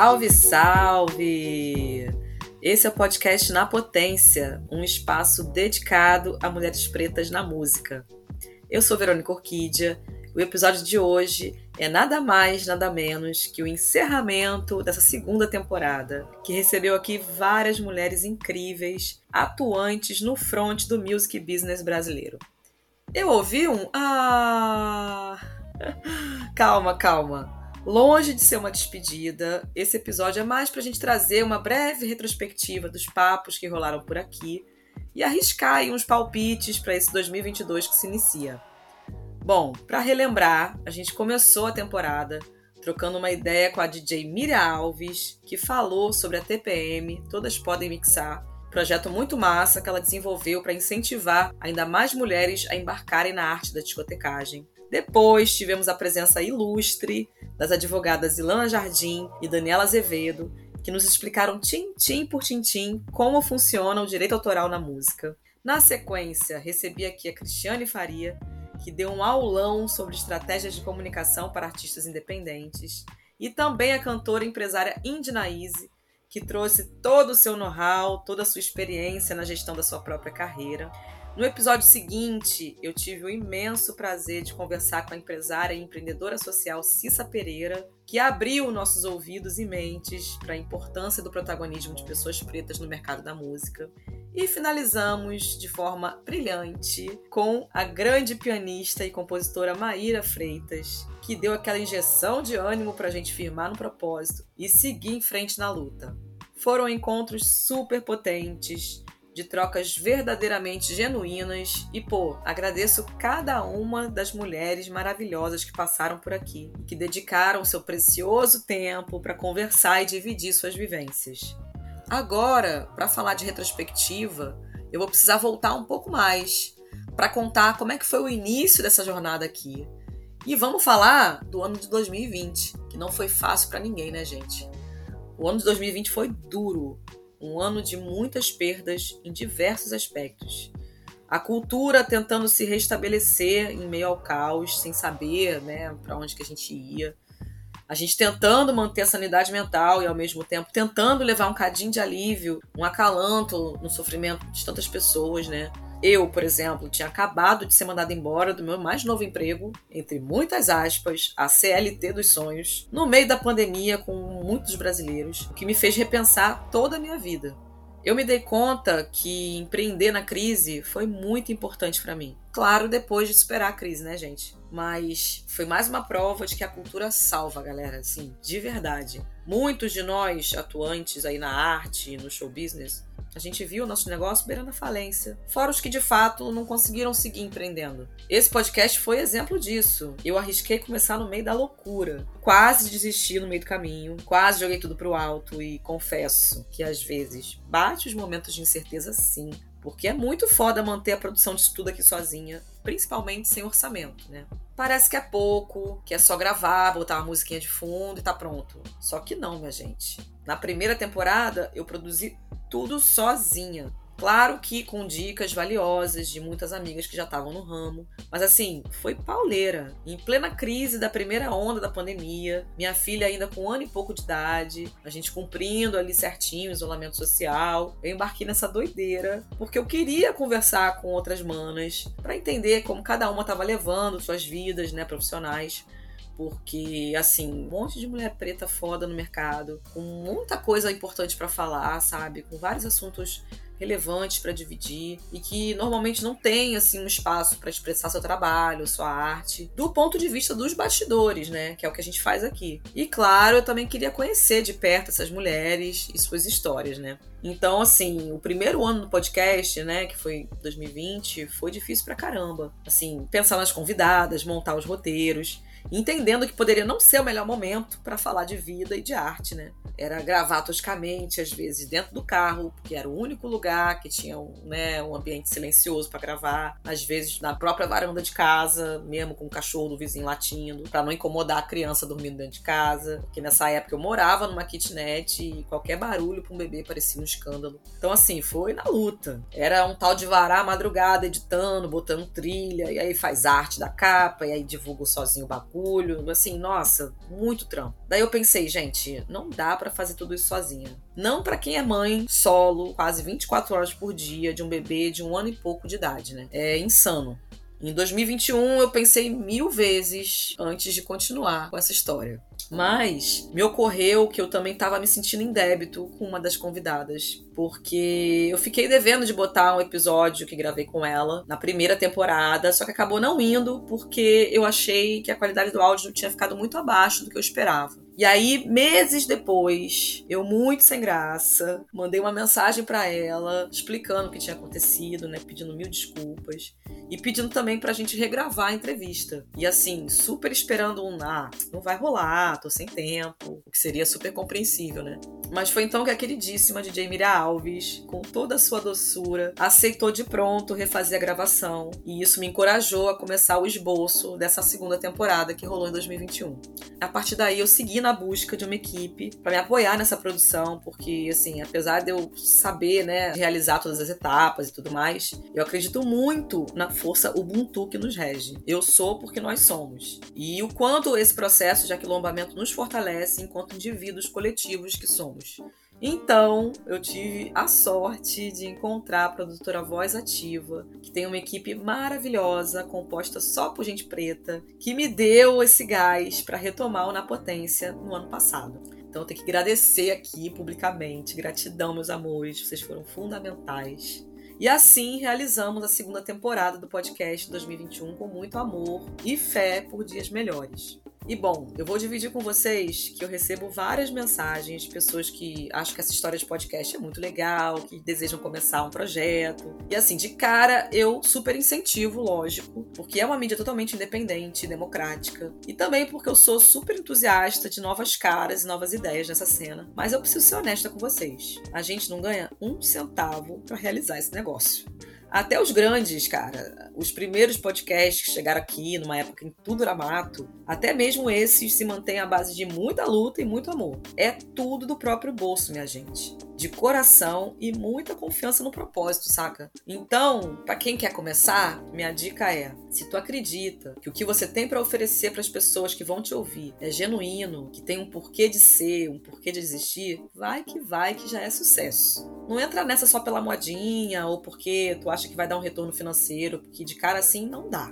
Salve, salve! Esse é o podcast Na Potência, um espaço dedicado a mulheres pretas na música. Eu sou Verônica Orquídea. O episódio de hoje é nada mais, nada menos que o encerramento dessa segunda temporada, que recebeu aqui várias mulheres incríveis, atuantes no front do music business brasileiro. Eu ouvi um ah. calma, calma. Longe de ser uma despedida, esse episódio é mais para a gente trazer uma breve retrospectiva dos papos que rolaram por aqui e arriscar aí uns palpites para esse 2022 que se inicia. Bom, para relembrar, a gente começou a temporada trocando uma ideia com a DJ Miriam Alves, que falou sobre a TPM, Todas Podem Mixar, projeto muito massa que ela desenvolveu para incentivar ainda mais mulheres a embarcarem na arte da discotecagem. Depois tivemos a presença ilustre das advogadas Ilana Jardim e Daniela Azevedo, que nos explicaram tintim por tintim como funciona o direito autoral na música. Na sequência, recebi aqui a Cristiane Faria, que deu um aulão sobre estratégias de comunicação para artistas independentes, e também a cantora e empresária Indinaíse, que trouxe todo o seu know-how, toda a sua experiência na gestão da sua própria carreira. No episódio seguinte, eu tive o imenso prazer de conversar com a empresária e empreendedora social Cissa Pereira, que abriu nossos ouvidos e mentes para a importância do protagonismo de pessoas pretas no mercado da música. E finalizamos de forma brilhante com a grande pianista e compositora Maíra Freitas, que deu aquela injeção de ânimo para a gente firmar no propósito e seguir em frente na luta. Foram encontros super potentes de trocas verdadeiramente genuínas e, pô, agradeço cada uma das mulheres maravilhosas que passaram por aqui, que dedicaram seu precioso tempo para conversar e dividir suas vivências. Agora, para falar de retrospectiva, eu vou precisar voltar um pouco mais para contar como é que foi o início dessa jornada aqui. E vamos falar do ano de 2020, que não foi fácil para ninguém, né, gente? O ano de 2020 foi duro, um ano de muitas perdas em diversos aspectos. A cultura tentando se restabelecer em meio ao caos, sem saber né, para onde que a gente ia. A gente tentando manter a sanidade mental e, ao mesmo tempo, tentando levar um cadinho de alívio, um acalanto no sofrimento de tantas pessoas, né? Eu, por exemplo, tinha acabado de ser mandada embora do meu mais novo emprego, entre muitas aspas, a CLT dos sonhos, no meio da pandemia com muitos brasileiros, o que me fez repensar toda a minha vida. Eu me dei conta que empreender na crise foi muito importante para mim. Claro, depois de superar a crise, né, gente? Mas foi mais uma prova de que a cultura salva, galera, assim, de verdade. Muitos de nós, atuantes aí na arte, no show business, a gente viu o nosso negócio beirando a falência. Fora os que de fato não conseguiram seguir empreendendo. Esse podcast foi exemplo disso. Eu arrisquei começar no meio da loucura. Quase desisti no meio do caminho, quase joguei tudo pro alto e confesso que às vezes bate os momentos de incerteza sim. Porque é muito foda manter a produção disso tudo aqui sozinha, principalmente sem orçamento, né? Parece que é pouco, que é só gravar, botar uma musiquinha de fundo e tá pronto. Só que não, minha gente. Na primeira temporada, eu produzi tudo sozinha. Claro que com dicas valiosas de muitas amigas que já estavam no ramo, mas assim, foi pauleira. Em plena crise da primeira onda da pandemia, minha filha ainda com um ano e pouco de idade, a gente cumprindo ali certinho o isolamento social, eu embarquei nessa doideira, porque eu queria conversar com outras manas para entender como cada uma estava levando suas vidas, né, profissionais porque assim, um monte de mulher preta foda no mercado, com muita coisa importante para falar, sabe? Com vários assuntos relevantes para dividir e que normalmente não tem assim um espaço para expressar seu trabalho, sua arte, do ponto de vista dos bastidores, né, que é o que a gente faz aqui. E claro, eu também queria conhecer de perto essas mulheres e suas histórias, né? Então, assim, o primeiro ano do podcast, né, que foi 2020, foi difícil pra caramba. Assim, pensar nas convidadas, montar os roteiros entendendo que poderia não ser o melhor momento para falar de vida e de arte, né? Era gravar toscamente, às vezes dentro do carro, porque era o único lugar que tinha um, né, um ambiente silencioso para gravar, às vezes na própria varanda de casa, mesmo com o cachorro do vizinho latindo, para não incomodar a criança dormindo dentro de casa, porque nessa época eu morava numa kitnet e qualquer barulho para um bebê parecia um escândalo. Então assim, foi na luta. Era um tal de varar a madrugada editando, botando trilha, e aí faz arte da capa, e aí divulga sozinho o babado bagulho, assim, nossa, muito trampo. Daí eu pensei, gente, não dá para fazer tudo isso sozinha. Não para quem é mãe solo, quase 24 horas por dia, de um bebê de um ano e pouco de idade, né? É insano. Em 2021 eu pensei mil vezes antes de continuar com essa história. Mas me ocorreu que eu também estava me sentindo em débito com uma das convidadas, porque eu fiquei devendo de botar um episódio que gravei com ela na primeira temporada, só que acabou não indo porque eu achei que a qualidade do áudio tinha ficado muito abaixo do que eu esperava. E aí, meses depois, eu muito sem graça, mandei uma mensagem para ela explicando o que tinha acontecido, né, pedindo mil desculpas e pedindo também pra gente regravar a entrevista. E assim, super esperando um, ah, não vai rolar, tô sem tempo, o que seria super compreensível, né? Mas foi então que a queridíssima DJ Miriam Alves, com toda a sua doçura, aceitou de pronto refazer a gravação. E isso me encorajou a começar o esboço dessa segunda temporada que rolou em 2021. A partir daí eu segui na busca de uma equipe para me apoiar nessa produção, porque assim, apesar de eu saber, né, realizar todas as etapas e tudo mais, eu acredito muito na força Ubuntu que nos rege. Eu sou porque nós somos. E o quanto esse processo de aquilombamento nos fortalece enquanto indivíduos coletivos que somos. Então, eu tive a sorte de encontrar a produtora Voz Ativa, que tem uma equipe maravilhosa, composta só por gente preta, que me deu esse gás para retomar o Na Potência no ano passado. Então, eu tenho que agradecer aqui publicamente. Gratidão, meus amores, vocês foram fundamentais. E assim realizamos a segunda temporada do podcast 2021 com muito amor e fé por dias melhores. E bom, eu vou dividir com vocês que eu recebo várias mensagens de pessoas que acham que essa história de podcast é muito legal, que desejam começar um projeto. E assim, de cara, eu super incentivo, lógico, porque é uma mídia totalmente independente, democrática. E também porque eu sou super entusiasta de novas caras e novas ideias nessa cena. Mas eu preciso ser honesta com vocês. A gente não ganha um centavo para realizar esse negócio. Até os grandes, cara, os primeiros podcasts que chegaram aqui, numa época em tudo era mato, até mesmo esses se mantêm à base de muita luta e muito amor. É tudo do próprio bolso, minha gente. De coração e muita confiança no propósito, saca? Então, para quem quer começar, minha dica é: se tu acredita que o que você tem para oferecer para as pessoas que vão te ouvir é genuíno, que tem um porquê de ser, um porquê de existir, vai que vai que já é sucesso. Não entra nessa só pela modinha ou porque tu acha que vai dar um retorno financeiro, porque de cara assim não dá.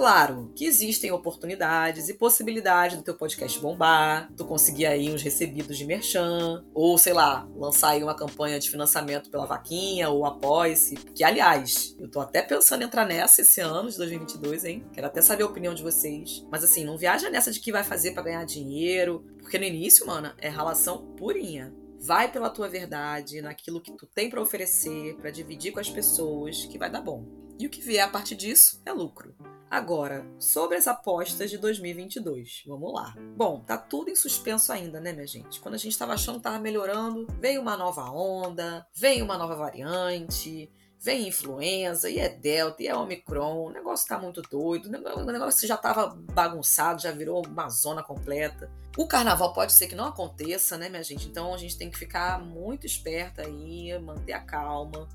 Claro que existem oportunidades e possibilidades do teu podcast bombar, tu conseguir aí uns recebidos de merchan, ou sei lá, lançar aí uma campanha de financiamento pela vaquinha ou apoie-se. Que, aliás, eu tô até pensando em entrar nessa esse ano de 2022, hein? Quero até saber a opinião de vocês. Mas assim, não viaja nessa de que vai fazer para ganhar dinheiro, porque no início, mano, é relação purinha. Vai pela tua verdade, naquilo que tu tem para oferecer, para dividir com as pessoas, que vai dar bom. E o que vier a partir disso é lucro. Agora, sobre as apostas de 2022, vamos lá. Bom, tá tudo em suspenso ainda, né, minha gente? Quando a gente estava achando que tava melhorando, veio uma nova onda, veio uma nova variante, vem influenza, e é Delta, e é Omicron, o negócio tá muito doido, o negócio já tava bagunçado, já virou uma zona completa. O carnaval pode ser que não aconteça, né, minha gente? Então a gente tem que ficar muito esperta aí, manter a calma.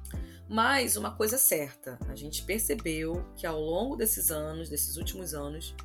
Mas uma coisa é certa, a gente percebeu que ao longo desses anos, desses últimos anos,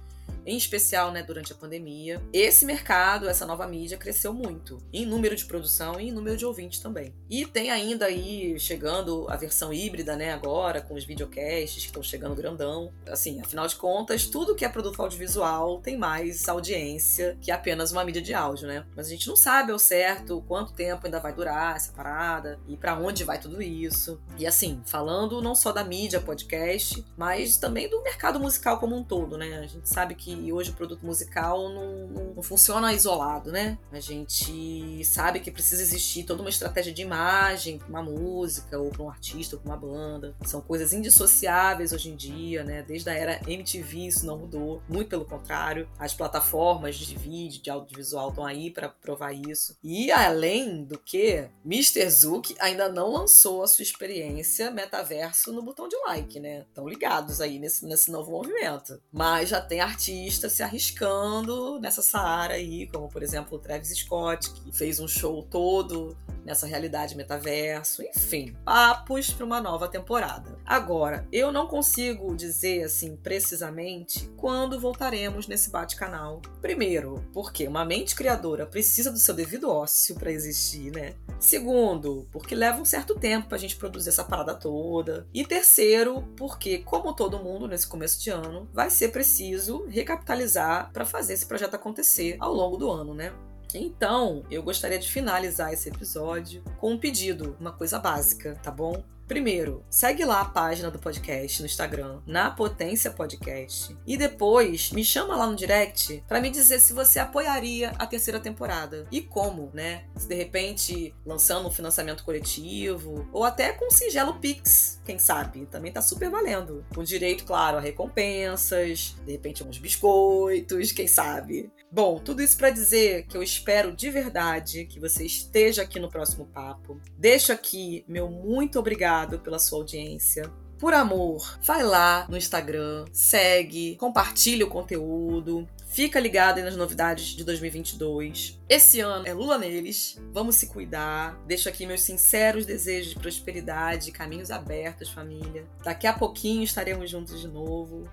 em especial né, durante a pandemia. Esse mercado, essa nova mídia, cresceu muito em número de produção e em número de ouvintes também. E tem ainda aí chegando a versão híbrida, né, agora, com os videocasts que estão chegando grandão. Assim, afinal de contas, tudo que é produto audiovisual tem mais audiência que apenas uma mídia de áudio, né? Mas a gente não sabe ao certo quanto tempo ainda vai durar essa parada e para onde vai tudo isso. E assim, falando não só da mídia podcast, mas também do mercado musical como um todo, né? A gente sabe que que hoje o produto musical não, não, não funciona isolado, né? A gente sabe que precisa existir toda uma estratégia de imagem para uma música, ou para um artista, ou para uma banda. São coisas indissociáveis hoje em dia, né? Desde a era MTV isso não mudou, muito pelo contrário. As plataformas de vídeo, de audiovisual estão aí para provar isso. E além do que, Mr. Zuck ainda não lançou a sua experiência metaverso no botão de like, né? Estão ligados aí nesse, nesse novo movimento. Mas já tem artistas artistas se arriscando nessa Saara aí, como por exemplo o Travis Scott, que fez um show todo nessa realidade metaverso, enfim, papos para uma nova temporada. Agora, eu não consigo dizer assim precisamente quando voltaremos nesse bate-canal. Primeiro, porque uma mente criadora precisa do seu devido ócio para existir, né? Segundo, porque leva um certo tempo pra gente produzir essa parada toda. E terceiro, porque como todo mundo nesse começo de ano, vai ser preciso recapitalizar para fazer esse projeto acontecer ao longo do ano, né? Então, eu gostaria de finalizar esse episódio com um pedido, uma coisa básica, tá bom? Primeiro, segue lá a página do podcast no Instagram, na Potência Podcast. E depois, me chama lá no direct para me dizer se você apoiaria a terceira temporada. E como, né? Se de repente lançando um financiamento coletivo, ou até com um singelo Pix, quem sabe? Também tá super valendo. Com direito, claro, a recompensas, de repente uns biscoitos, quem sabe? Bom, tudo isso para dizer que eu espero de verdade que você esteja aqui no próximo papo. Deixo aqui meu muito obrigado pela sua audiência. Por amor, vai lá no Instagram, segue, compartilha o conteúdo, fica ligado aí nas novidades de 2022. Esse ano é Lula neles, vamos se cuidar. Deixo aqui meus sinceros desejos de prosperidade, caminhos abertos, família. Daqui a pouquinho estaremos juntos de novo.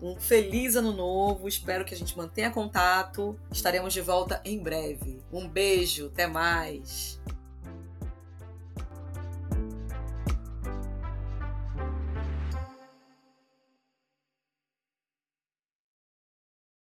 Um feliz ano novo, espero que a gente mantenha contato. Estaremos de volta em breve. Um beijo, até mais.